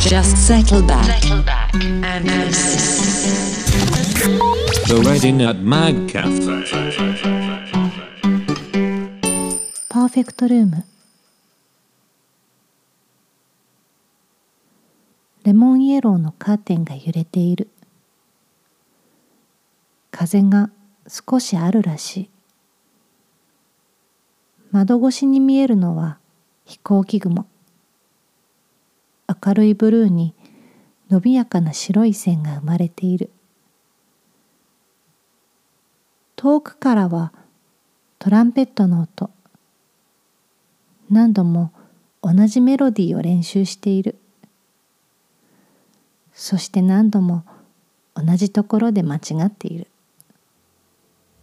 Just settle back. And listen. The Reading at Mag Cafe. パーフェクトルームレモンイエローのカーテンが揺れている。風が少しあるらしい。窓越しに見えるのは飛行機雲明るいブルーに伸びやかな白い線が生まれている。遠くからはトランペットの音。何度も同じメロディーを練習している。そして何度も同じところで間違っている。